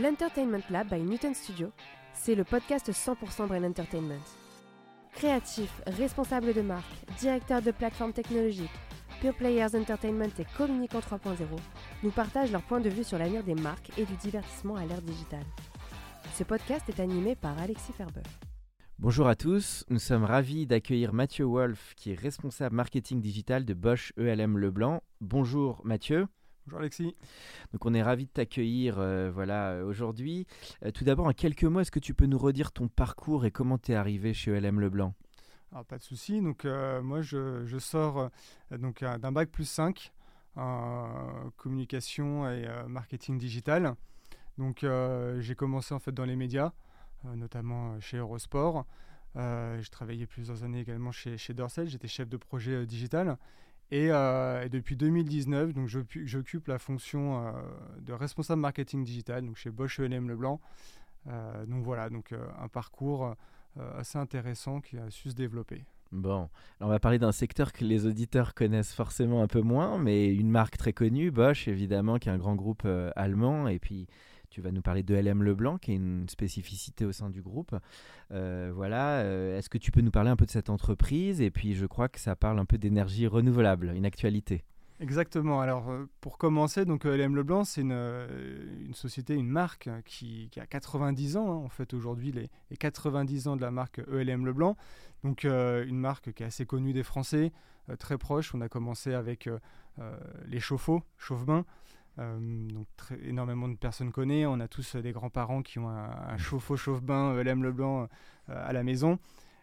L'Entertainment Lab by Newton Studio, c'est le podcast 100% Brain Entertainment. Créatifs, responsables de marque, directeurs de plateformes technologiques, Pure Players Entertainment et Communicant 3.0 nous partagent leur point de vue sur l'avenir des marques et du divertissement à l'ère digitale. Ce podcast est animé par Alexis Ferber. Bonjour à tous, nous sommes ravis d'accueillir Mathieu Wolf qui est responsable marketing digital de Bosch ELM Leblanc. Bonjour Mathieu. Bonjour Alexis. Donc on est ravi de t'accueillir euh, voilà aujourd'hui. Euh, tout d'abord en quelques mots, est-ce que tu peux nous redire ton parcours et comment tu es arrivé chez ELM Leblanc? Alors, pas de souci. Donc euh, moi je, je sors euh, donc euh, d'un bac plus 5 en communication et euh, marketing digital. Donc euh, j'ai commencé en fait dans les médias, euh, notamment euh, chez Eurosport. Euh, j'ai travaillé plusieurs années également chez, chez Dorsel. J'étais chef de projet euh, digital. Et, euh, et depuis 2019, donc j'occu- j'occupe la fonction euh, de responsable marketing digital donc chez Bosch ELM Leblanc. Euh, donc voilà, donc un parcours assez intéressant qui a su se développer. Bon, alors on va parler d'un secteur que les auditeurs connaissent forcément un peu moins, mais une marque très connue, Bosch évidemment, qui est un grand groupe allemand, et puis tu vas nous parler de LM Leblanc, qui est une spécificité au sein du groupe. Euh, voilà, euh, est-ce que tu peux nous parler un peu de cette entreprise? Et puis je crois que ça parle un peu d'énergie renouvelable, une actualité. Exactement. Alors, euh, pour commencer, donc LM Leblanc, c'est une, société, une marque qui, a 90 ans. hein. On fête aujourd'hui les, les 90 ans de la marque ELM Leblanc. Donc, une marque qui est assez connue des Français, très proche. On a commencé avec les chauffe-eau, chauffe-bain. Euh, donc, très- énormément de personnes connaissent. On a tous euh, des grands-parents qui ont un, un chauffe-eau, chauffe-bain ELM Leblanc euh, à la maison.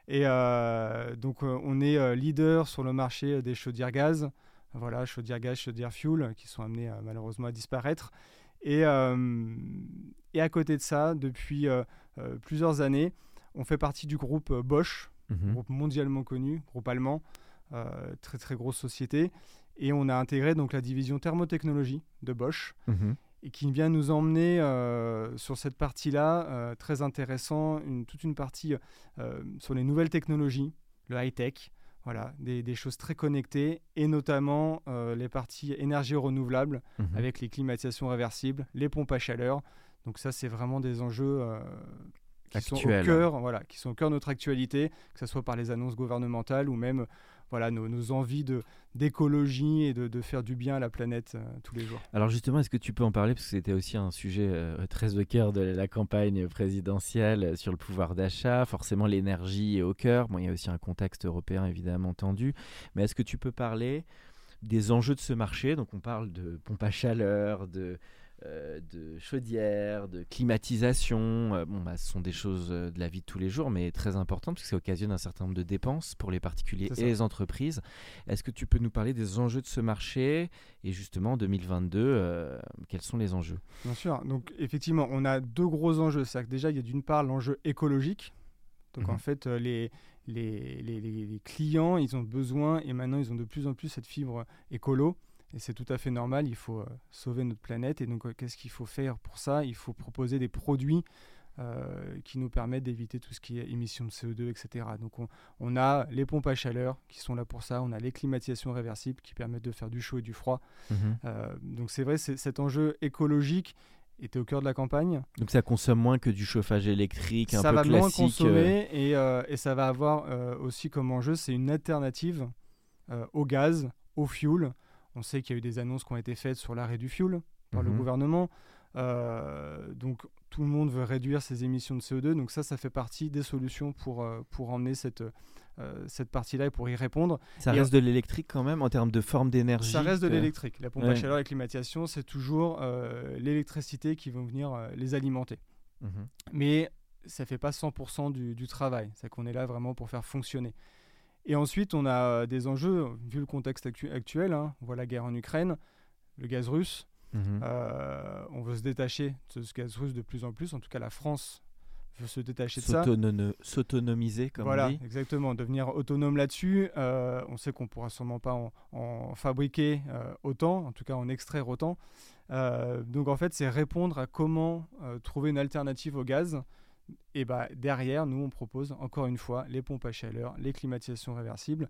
Et euh, donc, euh, on est euh, leader sur le marché des chaudières gaz voilà, chaudière gaz, chaudière fuel, qui sont amenés euh, malheureusement à disparaître. Et, euh, et à côté de ça, depuis euh, euh, plusieurs années, on fait partie du groupe euh, Bosch, Mhm. groupe mondialement connu, groupe allemand, euh, très très grosse société. Et on a intégré donc la division thermotechnologie de Bosch, Mhm. et qui vient nous emmener euh, sur cette partie-là, euh, très intéressant, une, toute une partie euh, sur les nouvelles technologies, le high-tech, voilà, des, des choses très connectées, et notamment les parties énergie renouvelable, Mhm. avec les climatisations réversibles, les pompes à chaleur. Donc ça, c'est vraiment des enjeux qui sont au cœur, voilà, qui sont au cœur de notre actualité, que ce soit par les annonces gouvernementales ou même voilà, nos, nos envies d'écologie et de, de faire du bien à la planète euh, tous les jours. Alors justement, est-ce que tu peux en parler? Parce que c'était aussi un sujet euh, très au cœur de la campagne présidentielle euh, sur le pouvoir d'achat. Forcément, l'énergie est au cœur. Bon, il y a aussi un contexte européen évidemment tendu. Mais est-ce que tu peux parler des enjeux de ce marché? Donc on parle de pompe à chaleur, de, euh, de chaudière, de climatisation. Euh, bon, bah, ce sont des choses euh, de la vie de tous les jours, mais très importantes parce que ça occasionne un certain nombre de dépenses pour les particuliers et les entreprises. Est-ce que tu peux nous parler des enjeux de ce marché et justement, en 2022, euh, quels sont les enjeux? Bien sûr. Donc, effectivement, on a deux gros enjeux. C'est-à-dire que déjà, il y a d'une part l'enjeu écologique. Donc, Mhm. en fait, euh, les, les, les- les- les clients, ils ont besoin, et maintenant, ils ont de plus en plus cette fibre écolo. Et c'est tout à fait normal. Il faut euh, sauver notre planète. Et donc, euh, qu'est-ce qu'il faut faire pour ça? Il faut proposer des produits euh, qui nous permettent d'éviter tout ce qui est émissions de CO2, etc. Donc, on, on a les pompes à chaleur qui sont là pour ça. On a les climatisations réversibles qui permettent de faire du chaud et du froid. Euh, donc, c'est vrai, cet enjeu écologique était au cœur de la campagne. Donc ça consomme moins que du chauffage électrique un ça peu va moins classique. euh, consommer et, euh, et ça va avoir aussi comme enjeu, c'est une alternative au gaz, au fuel. On sait qu'il y a eu des annonces qui ont été faites sur l'arrêt du fuel par le Mhm. gouvernement. Euh, donc tout le monde veut réduire ses émissions de CO2. Donc ça, ça fait partie des solutions pour, euh, pour emmener cette, euh, cette partie-là et pour y répondre. Ça Et reste de l'électrique quand même en termes de forme d'énergie. Ça reste de que- l'électrique. La pompe à chaleur et la climatisation, c'est toujours l'électricité qui va venir les alimenter. Mhm. mais ça fait pas 100% du, du travail. C'est qu'on est là vraiment pour faire fonctionner. Et ensuite, on a euh, des enjeux, vu le contexte actu- actuel, hein, on voit la guerre en Ukraine, le gaz russe, Mhm. on veut se détacher de ce gaz russe de plus en plus. En tout cas, la France veut se détacher de ça. S'autono- S'autonomiser, comme voilà, on dit. exactement, devenir autonome là-dessus. Euh, on sait qu'on pourra sûrement pas en, en fabriquer euh, autant, en tout cas en extraire autant. Euh, donc en fait, c'est répondre à comment euh, trouver une alternative au gaz. Et bah, derrière, nous, on propose encore une fois les pompes à chaleur, les climatisations réversibles.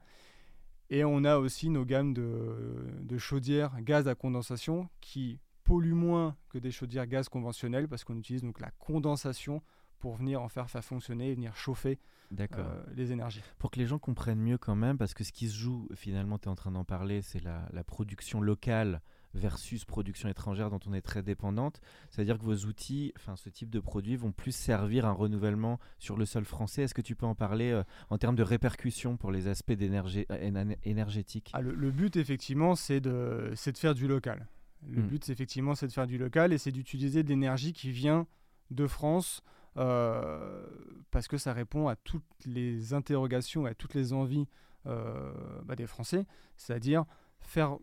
Et on a aussi nos gammes de, de chaudières gaz à condensation qui polluent moins que des chaudières gaz conventionnelles parce qu'on utilise donc la condensation pour venir en faire, faire fonctionner et venir chauffer euh, les énergies. Pour que les gens comprennent mieux quand même, parce que ce qui se joue, finalement, tu es en train d'en parler, c'est la, la production locale versus production étrangère dont on est très dépendante. C'est-à-dire que vos outils, enfin ce type de produits, vont plus servir un renouvellement sur le sol français. Est-ce que tu peux en parler euh, en termes de répercussions pour les aspects d'énergie euh, éna- énergétique Ah, le, le but, effectivement, c'est de, de faire du local. Le Mm. but, effectivement, c'est de faire du local et c'est d'utiliser de l'énergie qui vient de France euh, parce que ça répond à toutes les interrogations, à toutes les envies euh, bah, des Français, c'est-à-dire faire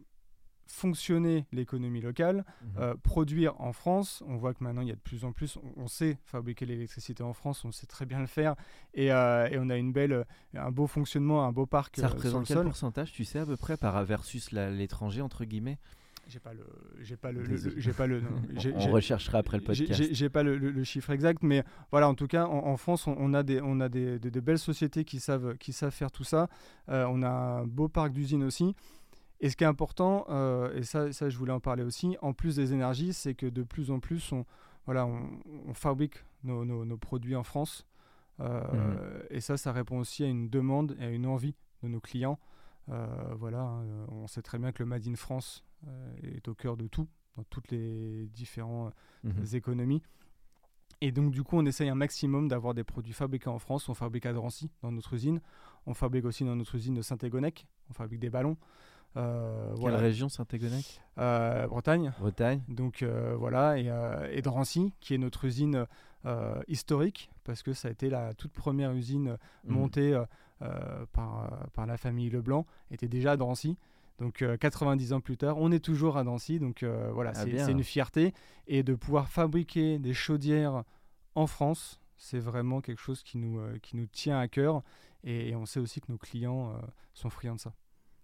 fonctionner l'économie locale, Mhm. euh, produire en France. On voit que maintenant, il y a de plus en plus, on, on sait fabriquer l'électricité en France, on sait très bien le faire, et, euh, et on a une belle, un beau fonctionnement, un beau parc Ça euh, sur représente le quel sol. pourcentage, tu sais, à peu près, par versus l'étranger, entre guillemets? J'ai pas le, j'ai pas le, j'ai pas le, non, On recherchera après le podcast. J'ai pas le, le- le chiffre exact, mais voilà, en tout cas, en, en France, on, on a des, on a des, des- des belles sociétés qui savent, qui savent faire tout ça. Euh, on a un beau parc d'usines aussi. Et ce qui est important, euh, et ça, ça, je voulais en parler aussi, en plus des énergies, c'est que de plus en plus, on, voilà, on, on fabrique nos, nos- nos produits en France. Euh, Mhm. Et ça, ça répond aussi à une demande et à une envie de nos clients. Euh, voilà, hein, on sait très bien que le Made in France est au cœur de tout, dans toutes les différentes Mhm. économies. Et donc, du coup, on essaye un maximum d'avoir des produits fabriqués en France. On fabrique à Drancy, dans notre usine. On fabrique aussi dans notre usine de Saint-Égonec. On fabrique des ballons. Euh, Quelle voilà. région, Saint-Égonec Euh, Bretagne. Bretagne Donc euh, voilà, et, euh, et Drancy, qui est notre usine historique, parce que ça a été la toute première usine Mhm. montée par, par la famille Leblanc, était déjà à Drancy. Donc euh, 90 ans plus tard, on est toujours à Drancy. Donc voilà, Ah, c'est une fierté. Et de pouvoir fabriquer des chaudières en France, c'est vraiment quelque chose qui nous, qui nous tient à cœur. Et, et on sait aussi que nos clients sont friands de ça.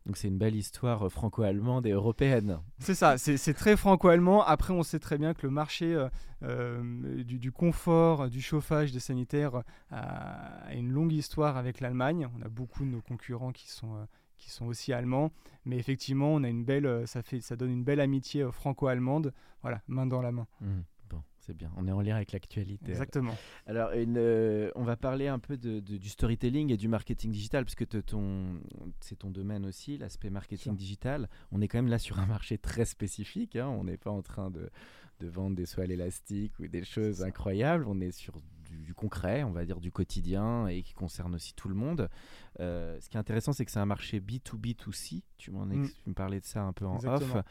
Donc c'est une belle histoire euh, franco-allemande et européenne. C'est ça, c'est très franco-allemand. Après, on sait très bien que le marché euh, euh, du, du confort, du chauffage, des sanitaires a une longue histoire avec l'Allemagne. On a beaucoup de nos concurrents qui sont, qui sont aussi allemands. Mais effectivement, on a une belle, ça, fait, ça donne une belle amitié franco-allemande. Voilà, main dans la main. Mhm. C'est bien. On est en lien avec l'actualité. Exactement. Alors, une, euh, on va parler un peu de, de- du storytelling et du marketing digital, puisque te- ton, c'est ton domaine aussi, l'aspect marketing digital. On est quand même là sur un marché très spécifique. hein. On n'est pas en train de, de vendre des soies élastiques ou des choses incroyables. On est sur du, du concret, on va dire du quotidien et qui concerne aussi tout le monde. Euh, ce qui est intéressant, c'est que c'est un marché B2B2C. Tu, m'en ex- Mm. tu me parlais de ça un peu en Exactement. off.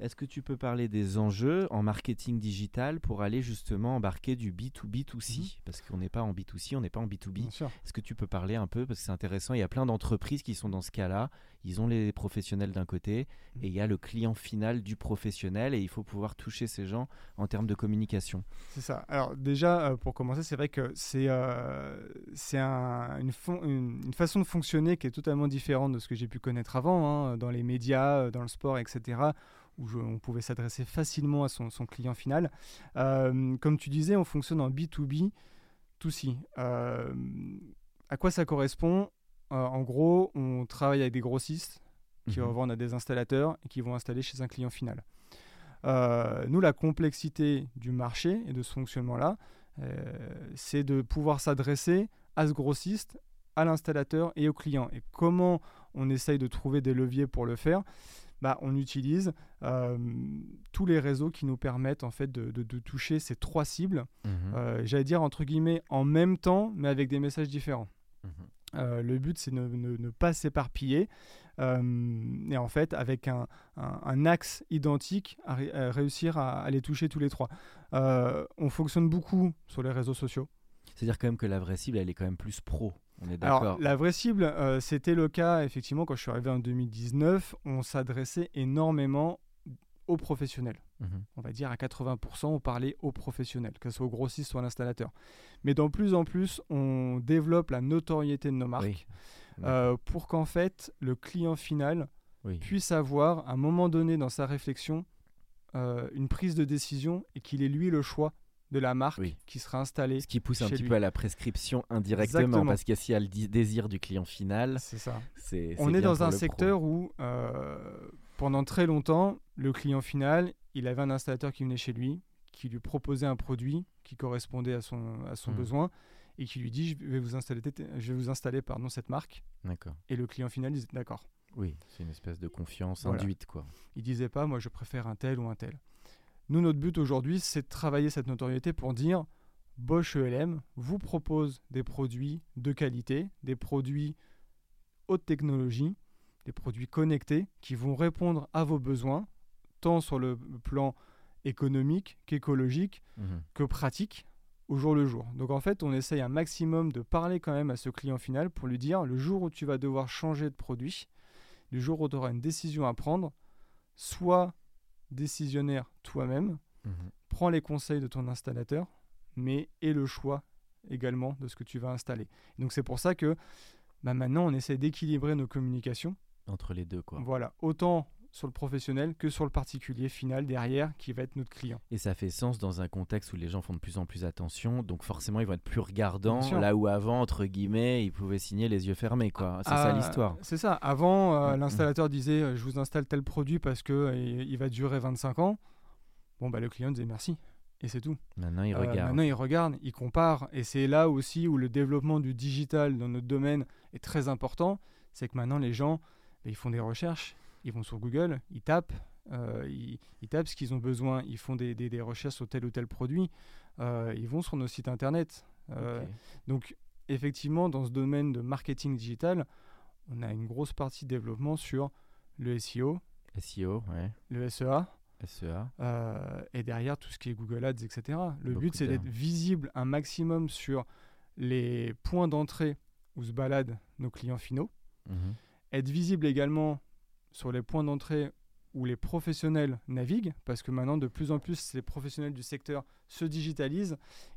Est-ce que tu peux parler des enjeux en marketing digital pour aller justement embarquer du B2B2C Mhm. Parce qu'on n'est pas en B2C, on n'est pas en B2B. Bien sûr. Est-ce que tu peux parler un peu Parce que c'est intéressant, il y a plein d'entreprises qui sont dans ce cas-là. Ils ont les professionnels d'un côté Mhm. et il y a le client final du professionnel et il faut pouvoir toucher ces gens en termes de communication. C'est ça. Alors déjà, euh, pour commencer, c'est vrai que c'est euh, c'est un- une, fon- une, une façon de fonctionner qui est totalement différente de ce que j'ai pu connaître avant, hein, dans les médias, euh, dans le sport, etc., où je- on pouvait s'adresser facilement à son, son client final. Euh, comme tu disais, on fonctionne en B2B, tout si. Euh, à quoi ça correspond? Euh, En gros, on travaille avec des grossistes qui Mhm. revendent à des installateurs et qui vont installer chez un client final. Nous, la complexité du marché et de ce fonctionnement-là, c'est de pouvoir s'adresser à ce grossiste, à l'installateur et au client. Et comment on essaye de trouver des leviers pour le faire? Bah, On utilise euh, tous les réseaux qui nous permettent en fait de, de- de toucher ces trois cibles, Mhm. euh, j'allais dire entre guillemets en même temps, mais avec des messages différents. Mhm. Euh, le but, c'est de ne, ne- ne pas s'éparpiller et en fait, avec un, un- un axe identique, à, ré- à réussir à, à les toucher tous les trois. On fonctionne beaucoup sur les réseaux sociaux. C'est-à-dire quand même que la vraie cible, elle est quand même plus pro. On est Alors, d'accord. la vraie cible, euh, c'était le cas, effectivement, quand je suis arrivé en 2019, on s'adressait énormément aux professionnels. Mhm. On va dire à 80%, on parlait aux professionnels, que ce soit au grossiste ou à l'installateur. Mais de plus en plus, on développe la notoriété de nos marques Oui. euh, pour qu'en fait, le client final Oui. puisse avoir, à un moment donné dans sa réflexion, euh, une prise de décision et qu'il ait lui le choix de la marque Oui. qui sera installée. Ce qui pousse un petit lui. peu à la prescription indirectement, Exactement. parce que s'il y a le désir du client final, C'est ça. c'est. On est dans un pro. secteur où, euh, pendant très longtemps, le client final, il avait un installateur qui venait chez lui, qui lui proposait un produit qui correspondait à son, à son Mm. besoin et qui lui dit je vais vous installer, je vais vous installer pardon, cette marque. D'accord. Et le client final disait d'accord. Oui, c'est une espèce de confiance Voilà. induite, quoi. Il disait pas moi je préfère un tel ou un tel. Nous, notre but aujourd'hui, c'est de travailler cette notoriété pour dire Bosch ELM vous propose des produits de qualité, des produits haute technologie, des produits connectés qui vont répondre à vos besoins, tant sur le plan économique qu'écologique Mhm. que pratique au jour le jour. Donc en fait, on essaye un maximum de parler quand même à ce client final pour lui dire le jour où tu vas devoir changer de produit, le jour où tu auras une décision à prendre, sois décisionnaire toi-même, Mhm. prends les conseils de ton installateur, mais aie le choix également de ce que tu vas installer. Donc c'est pour ça que bah, maintenant on essaie d'équilibrer nos communications. Entre les deux, quoi. Voilà, autant sur le professionnel que sur le particulier final derrière qui va être notre client. Et ça fait sens dans un contexte où les gens font de plus en plus attention, donc forcément ils vont être plus regardants, là où avant, entre guillemets, ils pouvaient signer les yeux fermés, quoi. C'est ça Ah, l'histoire. C'est ça. Avant, euh, Mm, mm. l'installateur disait euh, je vous installe tel produit parce que euh, il va durer 25 ans. Bon, bah, le client disait merci. Et c'est tout. Maintenant ils Euh, regardent. maintenant, il regarde, il compare. Et c'est là aussi où le développement du digital dans notre domaine est très important. C'est que maintenant, les gens, bah, ils font des recherches. Ils vont sur Google, ils tapent, euh, ils, ils tapent ce qu'ils ont besoin. Ils font des, des- des recherches sur tel ou tel produit. Euh, ils vont sur nos sites internet. Euh, donc, effectivement, dans ce domaine de marketing digital, on a une grosse partie de développement sur le SEO, SEO, ouais. le SEA, SEA. euh, et derrière tout ce qui est Google Ads, etc. Le Beaucoup but, c'est d'être visible un maximum sur les points d'entrée où se baladent nos clients finaux, Mhm. être visible également sur les points d'entrée où les professionnels naviguent, parce que maintenant, de plus en plus, les professionnels du secteur se digitalisent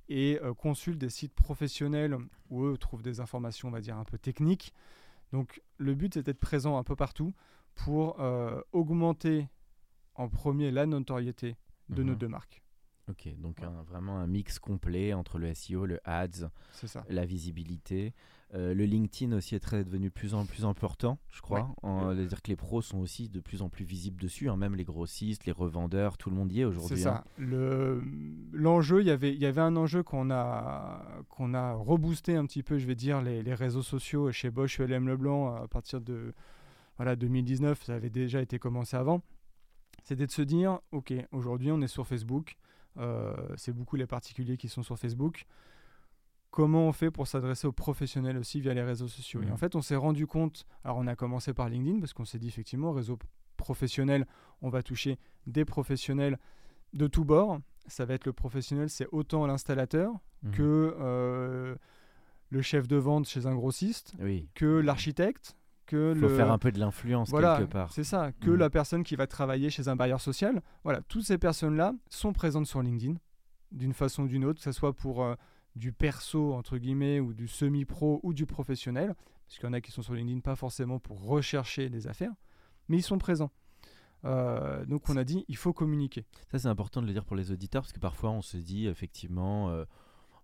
et euh, consultent des sites professionnels où eux trouvent des informations, on va dire, un peu techniques. Donc, le but, c'est d'être présent un peu partout pour euh, augmenter en premier la notoriété de nos Mhm. deux marques. Ok, donc un- vraiment un mix complet entre le SEO, le ads, C'est ça. la visibilité. Euh, le LinkedIn aussi est très devenu de plus en plus important, je crois. Euh, C'est-à-dire que les pros sont aussi de plus en plus visibles dessus, hein, même les grossistes, les revendeurs, tout le monde y est C'est aujourd'hui. ça. hein. Le- L'enjeu, il y avait- il y avait un enjeu qu'on a, qu'on a reboosté un petit peu, je vais dire, les, les réseaux sociaux chez Bosch LM Leblanc à partir de voilà, 2019, ça avait déjà été commencé avant. C'était de se dire, ok, aujourd'hui on est sur Facebook, euh, c'est beaucoup les particuliers qui sont sur Facebook. Comment on fait pour s'adresser aux professionnels aussi via les réseaux sociaux? Et Mhm. en fait, on s'est rendu compte, alors on a commencé par LinkedIn parce qu'on s'est dit effectivement, réseau professionnel, on va toucher des professionnels de tous bords. Ça va être le professionnel, c'est autant l'installateur Mhm. que euh, le chef de vente chez un grossiste, Oui, que l'architecte, que faut le... faire un peu de l'influence Voilà, quelque part. c'est ça, que Mhm. la personne qui va travailler chez un bailleur social. Voilà, toutes ces personnes-là sont présentes sur LinkedIn d'une façon ou d'une autre, que ce soit pour euh, du perso, entre guillemets, ou du semi-pro ou du professionnel. Parce qu'il y en a qui sont sur LinkedIn pas forcément pour rechercher des affaires, mais ils sont présents. Euh, donc on a dit, il faut communiquer. Ça, c'est important de le dire pour les auditeurs parce que parfois on se dit effectivement, euh,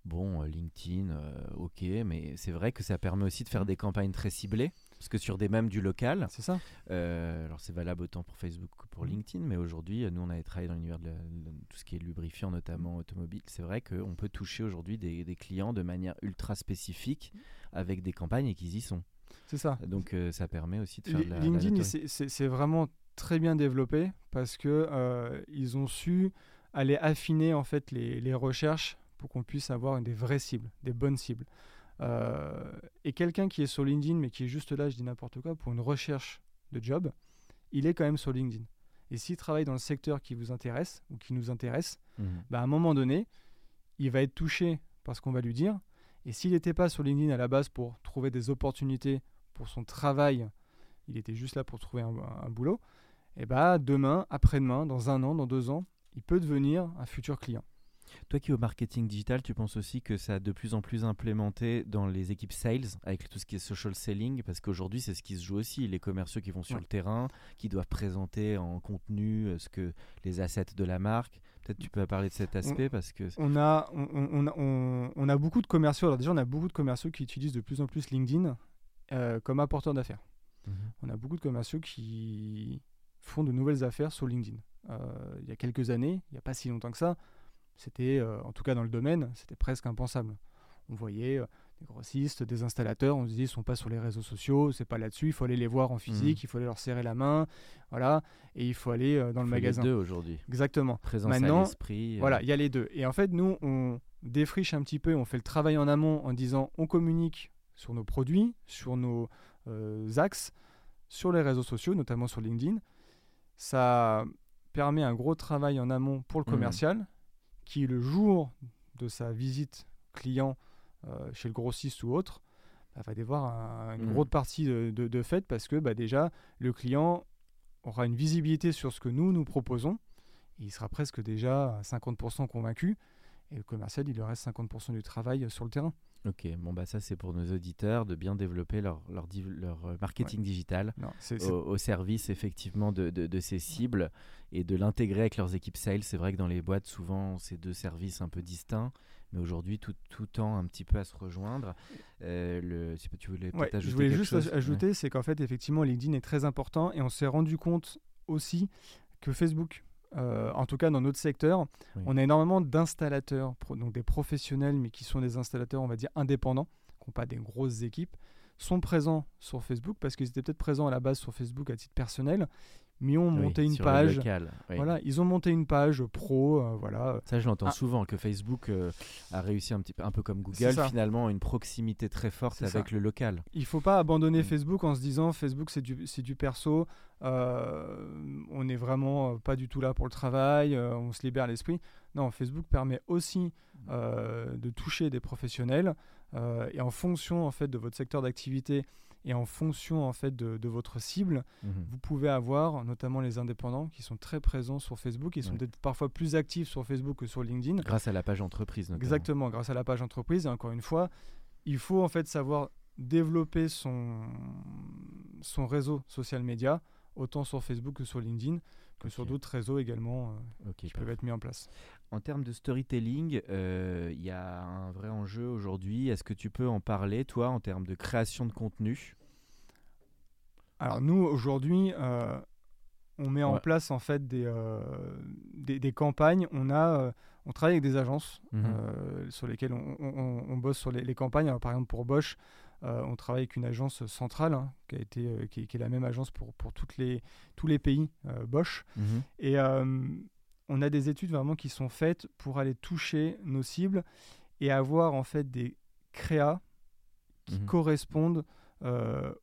bon, LinkedIn, euh, ok, mais c'est vrai que ça permet aussi de faire des campagnes très ciblées. Parce que sur des mêmes du local, C'est ça euh, alors c'est valable autant pour Facebook que pour Mhm. LinkedIn, mais aujourd'hui, euh, nous on avait travaillé dans l'univers de, la- de tout ce qui est lubrifiant, notamment automobile. C'est vrai qu'on peut toucher aujourd'hui des, des clients de manière ultra spécifique avec des campagnes et qu'ils y sont. C'est ça. Donc euh, ça permet aussi de faire de la, LinkedIn, c'est- vraiment très bien développé parce que euh, ils ont su aller affiner en fait les, les recherches pour qu'on puisse avoir des vraies cibles, des bonnes cibles. Euh, et quelqu'un qui est sur LinkedIn mais qui est juste là, je dis n'importe quoi, pour une recherche de job, il est quand même sur LinkedIn. Et s'il travaille dans le secteur qui vous intéresse ou qui nous intéresse, Mhm. bah, à un moment donné, il va être touché par ce qu'on va lui dire. Et s'il n'était pas sur LinkedIn à la base pour trouver des opportunités pour son travail, il était juste là pour trouver un, un boulot, et bah demain, après-demain, dans un an, dans deux ans, il peut devenir un futur client. Toi qui es au marketing digital, tu penses aussi que ça a de plus en plus implémenté dans les équipes sales avec tout ce qui est social selling Parce qu'aujourd'hui, c'est ce qui se joue aussi. Les commerciaux qui vont sur le terrain, qui doivent présenter en contenu euh, ce que les assets de la marque. Peut-être tu peux parler de cet aspect parce que on a on, on, on, a beaucoup de commerciaux. Alors déjà, on a beaucoup de commerciaux qui utilisent de plus en plus LinkedIn euh, comme apporteur d'affaires. Mhm. On a beaucoup de commerciaux qui font de nouvelles affaires sur LinkedIn. Euh, il y a quelques années, il n'y a pas si longtemps que ça, c'était, euh, en tout cas dans le domaine, c'était presque impensable. On voyait euh, des grossistes, des installateurs, on se disait ils sont pas sur les réseaux sociaux, c'est pas là-dessus, il faut aller les voir en physique, mmh. il faut aller leur serrer la main, voilà, et il faut aller euh, dans le magasin. Les deux aujourd'hui. Exactement. Présence Maintenant, à l'esprit. Voilà, il y a les deux. Et en fait, nous, on défriche un petit peu, on fait le travail en amont en disant on communique sur nos produits, sur nos axes, sur les réseaux sociaux, notamment sur LinkedIn. Ça permet un gros travail en amont pour le mmh. Qui, le jour de sa visite client euh, chez le grossiste ou autre, bah, va devoir une mmh. grosse partie de, de, fait parce que bah, déjà, le client aura une visibilité sur ce que nous, nous proposons. Et il sera presque déjà à 50% convaincu. Et le commercial, il lui reste 50% du travail sur le terrain. Ok, bon bah ça c'est pour nos auditeurs de bien développer leur, leur, leur euh, marketing digital Au, service effectivement de, de, ces cibles et de l'intégrer avec leurs équipes sales. C'est vrai que dans les boîtes souvent c'est deux services un peu distincts, mais aujourd'hui tout, tout tend un petit peu à se rejoindre. Euh, le, si tu voulais ajouter Je voulais juste ajouter, c'est qu'en fait effectivement LinkedIn est très important et on s'est rendu compte aussi que Facebook euh, en tout cas dans notre secteur, on a énormément d'installateurs, donc des professionnels, mais qui sont des installateurs, on va dire, indépendants, qui n'ont pas des grosses équipes, sont présents sur Facebook parce qu'ils étaient peut-être présents à la base sur Facebook à titre personnel, mais ont monté une page. Voilà, ils ont monté une page pro, euh, voilà. Ça, je l'entends ah. souvent que Facebook euh, a réussi un petit peu, un peu comme Google, finalement, une proximité très forte avec le local. Il faut pas abandonner mm. Facebook en se disant Facebook c'est du, du perso, euh, on n'est vraiment pas du tout là pour le travail, on se libère l'esprit. Non, Facebook permet aussi mm. de toucher des professionnels et en fonction en fait de votre secteur d'activité et en fonction en fait de, votre cible, mhm. vous pouvez avoir notamment les indépendants qui sont très présents sur Facebook et sont peut-être parfois plus actifs sur Facebook que sur LinkedIn. Grâce à la page entreprise. Notamment. Exactement, grâce à la page entreprise. Et encore une fois, il faut en fait savoir développer son, son réseau social média autant sur Facebook que sur LinkedIn que sur d'autres réseaux également euh, qui peuvent être mis en place. En termes de storytelling, euh, il y a un vrai enjeu aujourd'hui. Est-ce que tu peux en parler, toi, en termes de création de contenu? Alors nous, aujourd'hui, euh, on met en place en fait des, des, campagnes. On, a, on travaille avec des agences mhm. sur lesquelles on, on, bosse sur les, les campagnes. Alors, par exemple, pour Bosch, euh, on travaille avec une agence centrale hein, qui, a été, euh, qui, est la même agence pour, pour toutes les, tous les pays euh, Bosch. Mhm. Et on a des études vraiment qui sont faites pour aller toucher nos cibles et avoir en fait des créas qui mhm. correspondent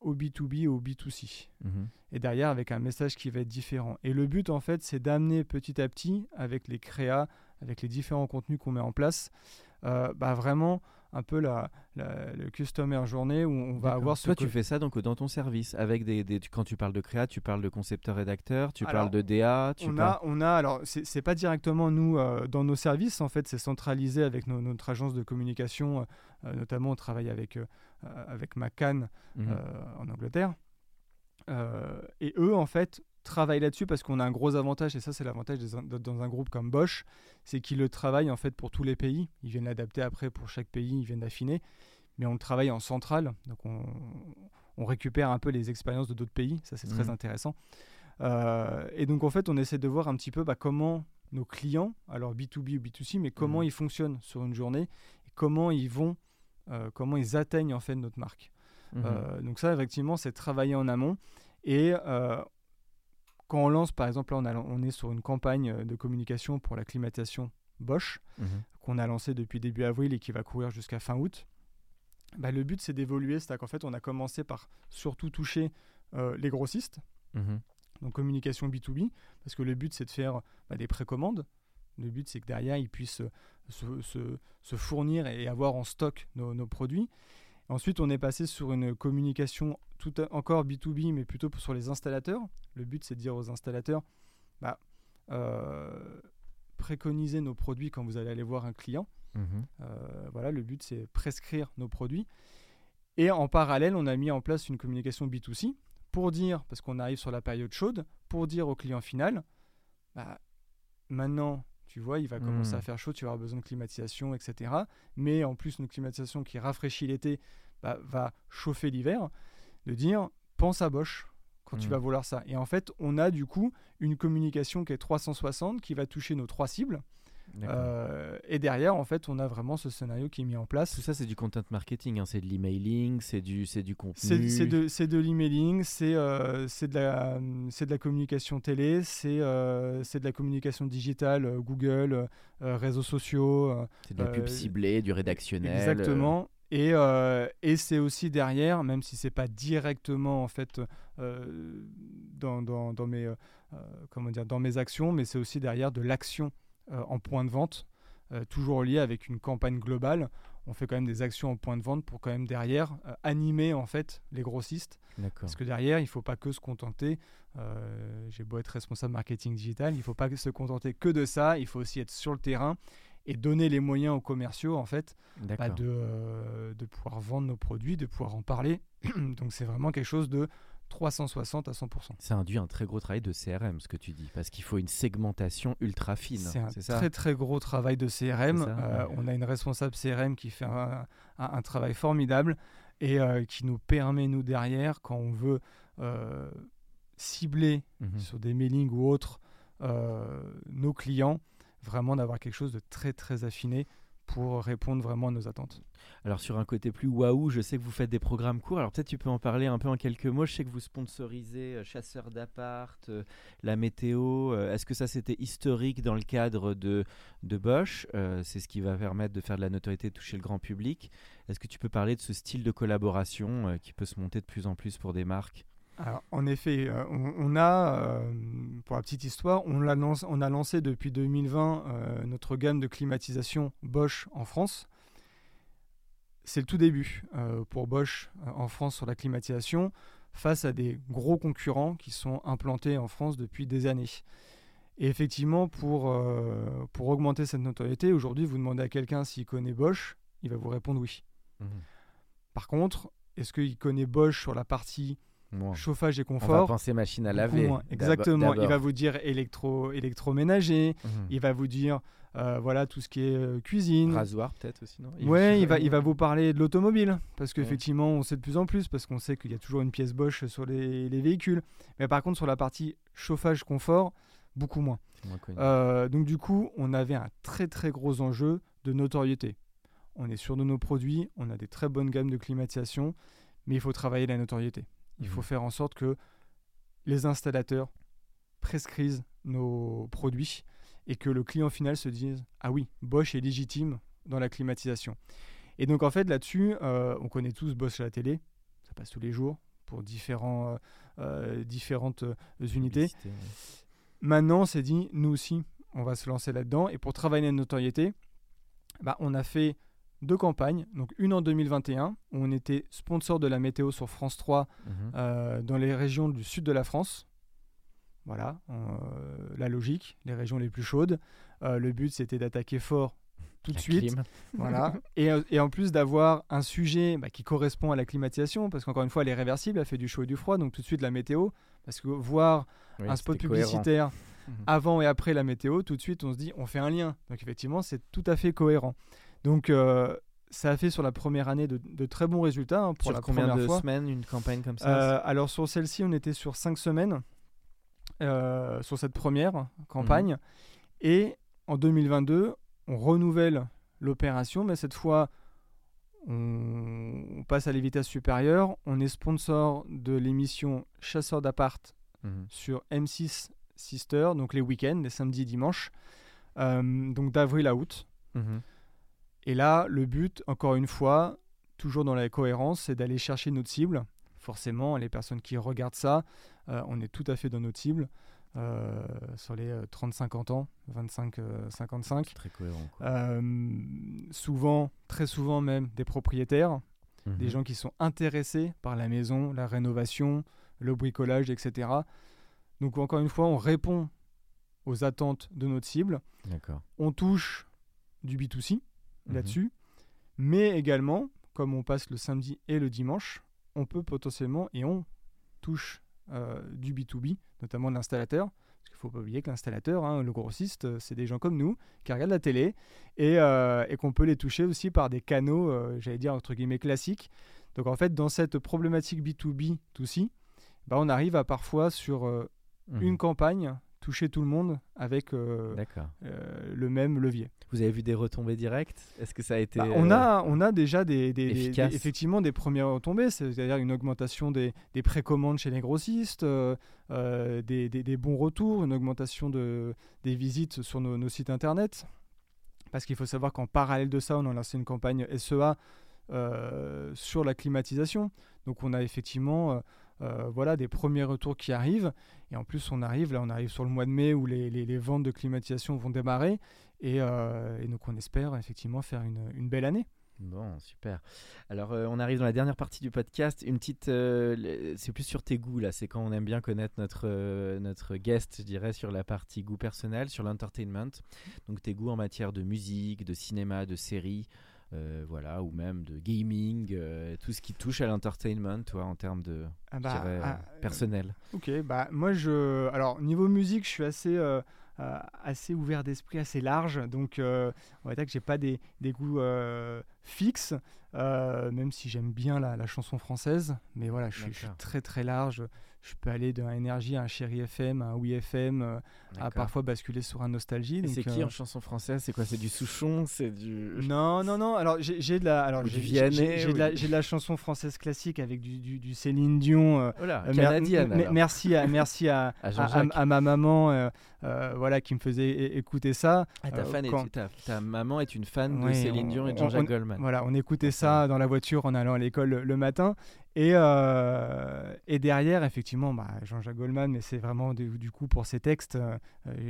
au B2B et au B2C. Mhm. Et derrière, avec un message qui va être différent. Et le but, en fait, c'est d'amener petit à petit, avec les créas, avec les différents contenus qu'on met en place, bah, vraiment un peu la, le customer journée où on va avoir ce Toi, tu fais ça donc dans ton service avec des, quand tu parles de créa, tu parles de concepteur rédacteur, tu parles de DA. Tu on a, on a alors c'est pas directement nous euh, dans nos services en fait, c'est centralisé avec notre agence de communication, euh, notamment on travaille avec euh, avec McCann mhm. en Angleterre. et eux en fait travaillent là-dessus parce qu'on a un gros avantage, et ça c'est l'avantage dans un groupe comme Bosch, c'est qu'ils le travaillent en fait pour tous les pays. Ils viennent l'adapter après pour chaque pays, ils viennent d'affiner. Mais on le travaille en centrale, donc on, récupère un peu les expériences de d'autres pays, ça c'est très mmh. intéressant. Euh, et donc en fait on essaie de voir un petit peu bah, comment nos clients, alors B2B ou B2C, mais comment mmh. ils fonctionnent sur une journée, et comment ils vont, euh, comment ils atteignent en fait notre marque. Mmh. Euh, donc ça effectivement c'est travailler en amont. Et quand on lance, par exemple, là, on, est sur une campagne euh, de communication pour la climatisation Bosch, mhm. qu'on a lancée depuis début avril et qui va courir jusqu'à fin août. Bah, le but, c'est d'évoluer. C'est-à-dire qu'en fait, on a commencé par surtout toucher euh, les grossistes, mhm. donc communication B2B, parce que le but, c'est de faire bah, des précommandes. Le but, c'est que derrière, ils puissent se, se, fournir et avoir en stock nos, nos produits. Ensuite, on est passé sur une communication tout encore B2B, mais plutôt sur les installateurs. Le but, c'est de dire aux installateurs, bah, euh, préconiser nos produits quand vous allez aller voir un client. Mhm. Euh, voilà, le but, c'est prescrire nos produits. Et en parallèle, on a mis en place une communication B2C pour dire, parce qu'on arrive sur la période chaude, pour dire au client final, bah, maintenant, tu vois, il va commencer à faire chaud, tu vas avoir besoin de climatisation, etc. Mais en plus, une climatisation qui rafraîchit l'été bah, va chauffer l'hiver, de dire, pense à Bosch quand tu vas vouloir ça. Et en fait, on a du coup une communication qui est 360, qui va toucher nos trois cibles. Euh, et derrière, en fait, on a vraiment ce scénario qui est mis en place. Tout ça, c'est du content marketing, hein, c'est de l'emailing, c'est du, c'est du contenu. C'est de, c'est de l'emailing, c'est euh, c'est de, la, c'est de la communication télé, c'est euh, c'est de la communication digitale, euh, Google, euh, réseaux sociaux. euh, C'est de la pub euh, ciblée, du rédactionnel. Exactement. Et, euh, et c'est aussi derrière, même si c'est pas directement en fait euh, dans, dans, dans mes, euh, euh, comment dire, dans mes actions, mais c'est aussi derrière de l'action euh, en point de vente, euh, toujours lié avec une campagne globale. On fait quand même des actions en point de vente pour quand même derrière euh, animer en fait les grossistes. euh. Parce que derrière, il ne faut pas que se contenter. euh, J'ai beau être responsable marketing digital, il ne faut pas se contenter que de ça. Il faut aussi être sur le terrain et donner les moyens aux commerciaux en fait bah, de, euh, de pouvoir vendre nos produits, de pouvoir en parler. Donc c'est vraiment quelque chose de 360 à 100%. Ça induit un très gros travail de CRM, ce que tu dis, parce qu'il faut une segmentation ultra fine. C'est un ça très très gros travail de CRM. Ça, Euh, ouais. On a une responsable CRM qui fait un, un- un travail formidable et euh, qui nous permet, nous, derrière, quand on veut euh, cibler Mhm. sur des mailings ou autres nos clients, vraiment d'avoir quelque chose de très très affiné pour répondre vraiment à nos attentes. Alors sur un côté plus waouh, je sais que vous faites des programmes courts. Alors peut-être tu peux en parler un peu en quelques mots. Je sais que vous sponsorisez euh, Chasseurs d'appart, euh, la météo. Euh, Est-ce que ça c'était historique dans le cadre de, de Bosch? Euh, C'est ce qui va permettre de faire de la notoriété, de toucher le grand public. Est-ce que tu peux parler de ce style de collaboration qui peut se monter de plus en plus pour des marques? Alors, en effet, euh, on, on a, euh, pour la petite histoire, on, l'a lance- on a lancé depuis 2020 euh, notre gamme de climatisation Bosch en France. C'est le tout début pour Bosch en France sur la climatisation face à des gros concurrents qui sont implantés en France depuis des années. Et effectivement, pour, pour augmenter cette notoriété, aujourd'hui, vous demandez à quelqu'un s'il connaît Bosch, il va vous répondre oui. Par contre, est-ce qu'il connaît Bosch sur la partie Chauffage et on va confort penser machine à laver. moins. Exactement. Il va vous dire électro, électroménager. Mhm. Il va vous dire euh, voilà tout ce qui est euh, cuisine. Rasoir peut-être aussi non? Ouais, il va, il va vous parler de l'automobile parce Ouais. qu'effectivement, on sait de plus en plus parce qu'on sait qu'il y a toujours une pièce Bosch sur les, les véhicules. Mais par contre, sur la partie chauffage confort, beaucoup moins. Euh, donc du coup, on avait un très très gros enjeu de notoriété. On est sûr de nos produits, on a des très bonnes gammes de climatisation, mais il faut travailler la notoriété. Il faut Mhm. faire en sorte que les installateurs prescrivent nos produits et que le client final se dise ah oui Bosch est légitime dans la climatisation. Et donc en fait là-dessus, euh, on connaît tous Bosch à la télé, ça passe tous les jours pour différents, euh, euh, différentes unités. Ouais. Maintenant, on s'est dit, nous aussi, on va se lancer là-dedans. Et pour travailler la notoriété, bah, on a fait deux campagnes. Donc une en 2021, où on était sponsor de la météo sur France 3 Mhm. euh, dans les régions du sud de la France. Voilà, euh, la logique, les régions les plus chaudes. Euh, le but, c'était d'attaquer fort tout de La suite. clim. Voilà. et, et en plus d'avoir un sujet bah, qui correspond à la climatisation, parce qu'encore une fois, elle est réversible, elle fait du chaud et du froid, donc tout de suite la météo. Parce que voir Oui, un spot cohérent. publicitaire Mhm. avant et après la météo, tout de suite on se dit on fait un lien. Donc effectivement c'est tout à fait cohérent. Donc euh, ça a fait sur la première année de, de très bons résultats hein, pour Sur la combien première de fois. semaines une campagne comme ça Euh, alors sur celle-ci on était sur cinq semaines euh, sur cette première campagne Mhm. et en 2022 on renouvelle l'opération mais cette fois on, on passe à les vitesses supérieures. On est sponsor de l'émission Chasseurs d'appart Mhm. sur M6 Sister, donc les week-ends, les samedis et dimanches, donc d'avril à août. Mhm. Et là, le but, encore une fois, toujours dans la cohérence, c'est d'aller chercher notre cible. Forcément, les personnes qui regardent ça, euh, on est tout à fait dans notre cible, euh, sur les 30-50 ans, 25-55. Très cohérent. Euh, souvent, très souvent même, des propriétaires des Mhm. gens qui sont intéressés par la maison, la rénovation, le bricolage, etc. Donc encore une fois, on répond aux attentes de notre cible. D'accord. On touche du B2C Mhm. là-dessus, mais également, comme on passe le samedi et le dimanche, on peut potentiellement, et on touche euh, du B2B, notamment de l'installateur. Parce qu'il ne faut pas oublier que l'installateur, hein, le grossiste, euh, c'est des gens comme nous qui regardent la télé et, euh, et qu'on peut les toucher aussi par des canaux, euh, j'allais dire, entre guillemets, classiques. Donc en fait, dans cette problématique B2B, B2C, bah, on arrive à parfois sur euh, Mhm. une campagne toucher tout le monde avec euh, euh, le même levier. Vous avez vu des retombées directes? Est-ce que ça a été Bah, on, euh, a, on a déjà des, des- des- efficace? des- effectivement des premières retombées, c'est-à-dire une augmentation des, des précommandes chez les grossistes, euh, euh, des, bons retours, une augmentation de, des visites sur nos, nos sites internet. Parce qu'il faut savoir qu'en parallèle de ça, on a lancé une campagne SEA euh, sur la climatisation. Donc on a effectivement euh, voilà, des premiers retours qui arrivent. Et en plus, on arrive, là, on arrive sur le mois de mai où les, les- ventes de climatisation vont démarrer. Et, euh, et donc on espère effectivement faire une, une belle année. Bon, super. Alors, euh, on arrive dans la dernière partie du podcast. Une petite, c'est plus sur tes goûts là. C'est quand on aime bien connaître notre notre guest, je dirais, sur la partie goût personnel, sur l'entertainment. Donc tes goûts en matière de musique, de cinéma, de séries, euh, voilà, ou même de gaming, euh, tout ce qui touche à l'entertainment, toi, en termes de, Ah bah, dirais, ah, euh, personnel. Ok, bah moi je, alors niveau musique, je suis assez euh, assez ouvert d'esprit, assez large, donc euh, on va dire que j'ai pas des, des goûts euh, fixes, même si j'aime bien la, la chanson française, mais voilà, je suis, je suis D'accord. très très large. Je peux aller d'un énergie à un chéri FM, à un oui FM, euh, à parfois basculer sur un nostalgie. C'est qui euh, en chanson française? C'est quoi? C'est du Souchon? C'est du. Non, non, non. Alors, j'ai de la, alors j'ai- de, la- ou- j'ai de la chanson française classique avec du, du- du Céline Dion. euh, Voilà, euh, canadienne. alors. merci à, merci à, À ma maman euh, voilà, qui me faisait écouter ça. Ah, ta, fan est- quand- ta, ta maman est une fan de Oui, Céline on- Dion et de Jean-Jacques Goldman. Voilà, on écoutait D'accord. ça dans la voiture en allant à l'école le, le matin. Et, euh, et derrière, effectivement, bah, Jean-Jacques Goldman, mais c'est vraiment du, du coup pour ses textes, euh,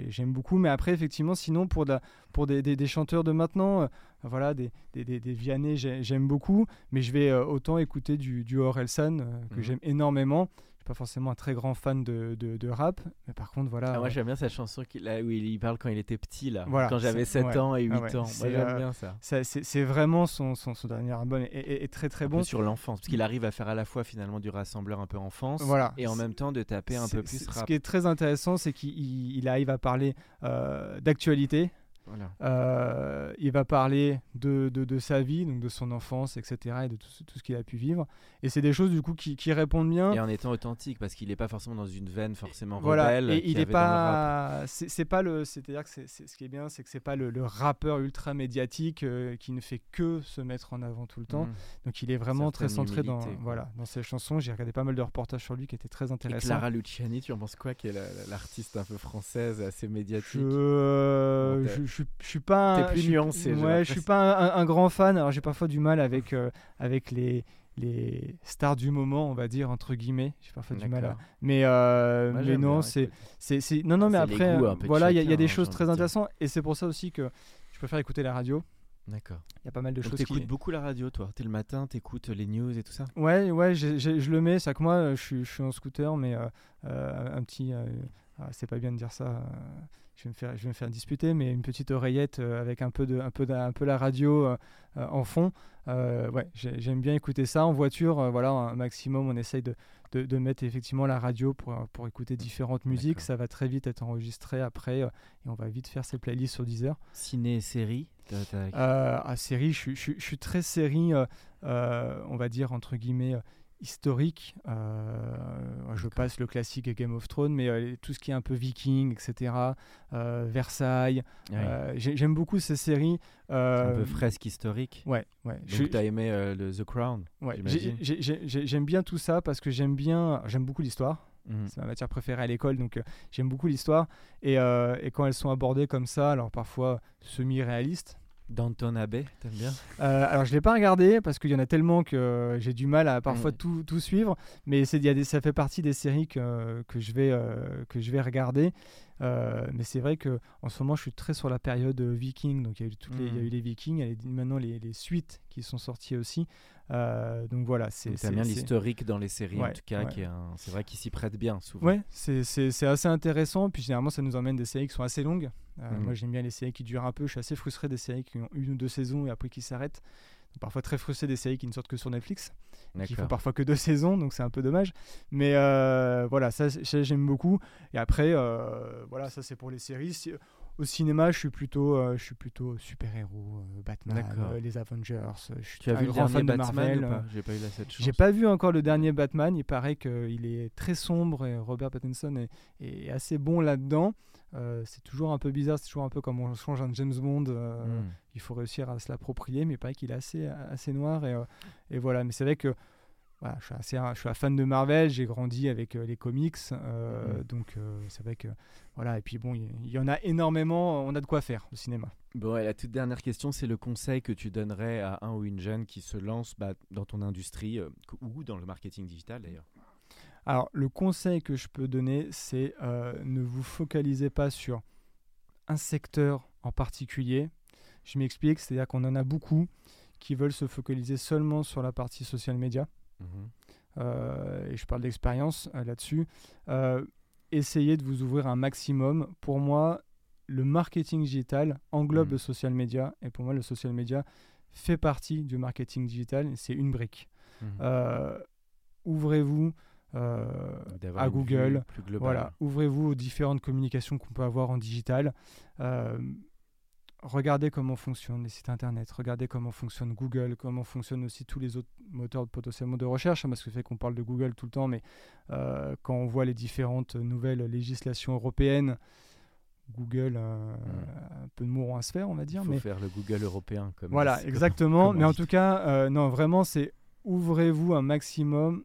j'aime beaucoup. Mais après, effectivement, sinon, pour, de la- pour des, des- des chanteurs de maintenant, euh, voilà, des, des, des, Vianney, j'ai- j'aime beaucoup. Mais je vais autant écouter du, du Orelsan, que Mhm. j'aime énormément. Pas forcément un très grand fan de, de, de rap, mais par contre, voilà. Ah, moi j'aime bien cette chanson a- où il parle quand il était petit là, Voilà, quand j'avais c'est- 7 ouais. ans et 8 Ah ouais, ans. Moi c'est, j'aime euh, bien ça. ça, c'est vraiment son, son, son dernier album est très très Un bon. peu sur l'enfance, parce qu'il arrive à faire à la fois finalement du rassembleur un peu enfance Voilà. et en même temps de taper un peu plus c'est- Ce rap. qui est très intéressant, c'est qu'il il- il arrive à parler euh, d'actualité. Voilà. euh, il va parler de, de, de sa vie, donc de son enfance, etc. et de tout, ce- tout ce qu'il a pu vivre. Et c'est des choses du coup qui, qui répondent bien. Et en étant authentique, parce qu'il n'est pas forcément dans une veine forcément Voilà, rebelle. et il y est avait dans le rap. pas, c'est pas le, c'est-à-dire que c'est- ce qui est bien, c'est que c'est pas le, le rappeur ultra médiatique euh, qui ne fait que se mettre en avant tout le temps. Mm. Donc il est vraiment très centré dans, quoi. voilà, dans ses chansons. J'ai regardé pas mal de reportages sur lui qui étaient très Et intéressants. Clara Luciani, tu en penses quoi, qui est la- la- l'artiste un peu française, assez médiatique? Je, euh, t'es- je, je, suis pas. un- t'es plus je suis- nuancé, j'ai Ouais, je suis l'impression. pas un, grand fan. Alors j'ai parfois du mal avec euh, avec les les stars du moment, on va dire entre guillemets. J'ai parfois du mal. À... Mais euh, Moi, mais non, c'est c'est non non mais après goûts euh, voilà il y, a- y des choses très intéressantes et c'est pour ça aussi que je préfère écouter la radio. D'accord. Il y a pas mal de Donc choses t'écoutes qui. beaucoup la radio, toi T'es le matin, t'écoutes les news et tout ça? Ouais, ouais, je le mets. C'est que moi, je suis, je suis en scooter, mais euh, un petit. ah, c'est pas bien de dire ça. Je vais me faire, je vais me faire disputer, mais une petite oreillette euh, avec un peu de, un peu, de- un peu la radio euh, euh, en fond. Ouais, j'ai- j'aime bien écouter ça en voiture. voilà, un maximum, on essaye de, de, de mettre effectivement la radio pour, pour écouter différentes musiques. Ça va très vite être enregistré après, euh, et on va vite faire ses playlists sur Deezer. Ciné, série t'as- t'as- Euh, à série, je, suis- je, je suis très série, euh, on va dire entre guillemets historique. Euh, je passe le classique Game of Thrones, mais euh, tout ce qui est un peu viking, etc. euh, Versailles. J'aime beaucoup ces séries. un peu fresque historique. Ouais, ouais. Donc Je- t'as aimé le The Crown ouais, J'aime bien tout ça parce que j'aime bien, j'aime beaucoup l'histoire. Mhm. C'est ma matière préférée à l'école, donc euh, j'aime beaucoup l'histoire. Et, euh, et quand elles sont abordées comme ça, alors parfois semi-réalistes, Downton Abbey, t'aimes bien Euh, alors je l'ai pas regardé parce qu'il y en a tellement que euh, j'ai du mal à parfois Mm. tout, tout suivre, mais y a des, ça fait partie des séries que, que je vais euh, que je vais regarder. Mais c'est vrai que en ce moment, je suis très sur la période viking. Donc, il y a eu, toutes les, il y a eu Mm. les vikings, il y a maintenant les, les suites qui sont sorties aussi. Euh, donc voilà, c'est. Bien l'historique dans les séries, en tout cas, ouais. c'est vrai qu'il s'y prête bien souvent. Ouais, c'est- assez intéressant. Puis généralement, ça nous emmène des séries qui sont assez longues. Euh, Mhm. Moi, j'aime bien les séries qui durent un peu. Je suis assez frustré des séries qui ont une ou deux saisons et après qui s'arrêtent. Parfois très frustré des séries qui ne sortent que sur Netflix, qui font parfois que deux saisons, donc c'est un peu dommage. Mais euh, voilà, ça, j'aime beaucoup. Et après, euh, voilà, ça c'est pour les séries. Au cinéma, je suis plutôt, euh, je suis plutôt super-héros, euh, Batman, euh, les Avengers. Je suis Tu as vu le grand dernier de Batman J'ai pas eu la cette chance. j'ai pas vu encore le dernier Batman. Il paraît qu'il est très sombre et Robert Pattinson est, est assez bon là-dedans. C'est toujours un peu bizarre, c'est toujours un peu comme on change un James Bond. Hmm. Il faut réussir à se l'approprier, mais il paraît qu'il est assez, assez noir. Et, et voilà, mais c'est vrai que voilà, je, suis assez, un- je suis un fan de Marvel, j'ai grandi avec euh, les comics. euh, Mhm. Donc euh, c'est vrai que. Voilà, et puis bon, il y, en a énormément, on a de quoi faire au cinéma. Bon, et la toute dernière question, c'est le conseil que tu donnerais à un ou une jeune qui se lance bah, dans ton industrie ou dans le marketing digital d'ailleurs? Alors, le conseil que je peux donner, c'est ne vous focalisez pas sur un secteur en particulier. Je m'explique, c'est-à-dire qu'on en a beaucoup qui veulent se focaliser seulement sur la partie social media. Mhm. Euh, et je parle d'expérience euh, là-dessus. Euh, essayez de vous ouvrir un maximum. Pour moi, le marketing digital englobe Mhm. le social media. Et pour moi, le social media fait partie du marketing digital. C'est une brique. Mhm. Euh, ouvrez-vous euh, à Google. plus. Voilà, ouvrez-vous aux différentes communications qu'on peut avoir en digital. Euh, regardez comment fonctionnent les sites internet, regardez comment fonctionne Google, comment fonctionnent aussi tous les autres moteurs potentiellement de recherche, hein, parce que c'est qu'on parle de Google tout le temps, mais euh, quand on voit les différentes nouvelles législations européennes, Google, euh, un peu de mots à se faire, on va Il dire. faut mais faire le Google européen. Comme voilà, exactement. comme Mais en tout cas, euh, non, vraiment, c'est ouvrez-vous un maximum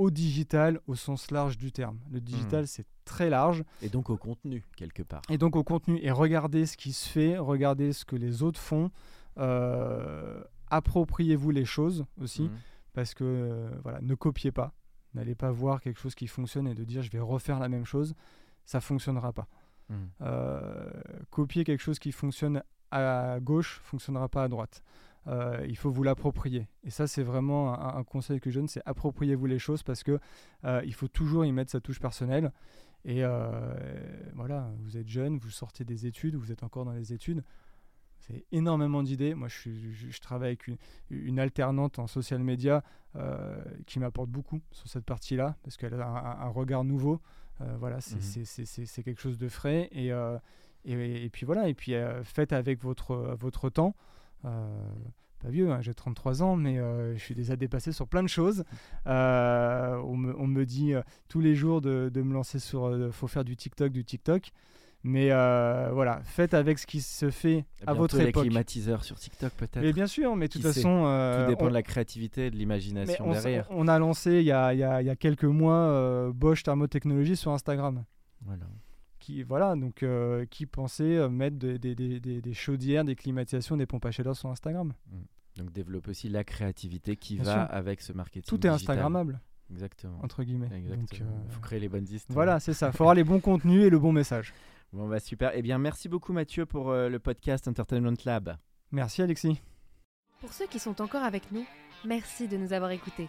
au digital au sens large du terme. Le digital, c'est très large. Et donc au contenu, quelque part. Et donc au contenu, et regardez ce qui se fait, regardez ce que les autres font. euh, Appropriez-vous les choses aussi, Mhm. parce que euh, voilà, ne copiez pas. N'allez pas voir quelque chose qui fonctionne et de dire je vais refaire la même chose. Ça fonctionnera pas. Mhm. Euh, copier quelque chose qui fonctionne à gauche fonctionnera pas à droite. Euh, il faut vous l'approprier. Et ça, c'est vraiment un, un conseil que je donne, c'est appropriez-vous les choses parce que euh, il faut toujours y mettre sa touche personnelle. Et euh, voilà, vous êtes jeune, vous sortez des études, vous êtes encore dans les études. C'est énormément d'idées. Moi, je, suis- je- je travaille avec une, une alternante en social media euh, qui m'apporte beaucoup sur cette partie-là parce qu'elle a un, un regard nouveau. Euh, voilà, c'est Mhm. c'est- quelque chose de frais. Et, euh, et, et puis voilà, et puis faites avec votre, votre temps. Euh, pas vieux, hein, j'ai 33 ans, mais euh, je suis déjà dépassé sur plein de choses. Euh, on, me, on me dit euh, tous les jours de, de me lancer sur. faut faire du TikTok, du TikTok. Mais voilà, faites avec ce qui se fait à votre les époque. climatiseurs sur TikTok peut-être. Mais bien sûr, mais de toute façon. Tout dépend on- de la créativité et de l'imagination derrière. on a lancé il y a, il y a- il y a quelques mois Bosch Thermotechnologies sur Instagram. Voilà. Qui, voilà, donc, euh, qui pensait euh, mettre des, des- des- des- des chaudières, des climatisations, des pompes à chaleur sur Instagram. Donc développe aussi la créativité qui Bien va sûr. avec ce marketing. Tout est digital. Instagrammable, Exactement. entre guillemets. Exactement. Donc, euh, faut créer les bonnes histoires. voilà, c'est ça. Il faut avoir les bons contenus et le bon message. Bon bah super. Eh bien merci beaucoup Mathieu pour euh, le podcast Entertainment Lab. Merci Alexis. Pour ceux qui sont encore avec nous, merci de nous avoir écoutés.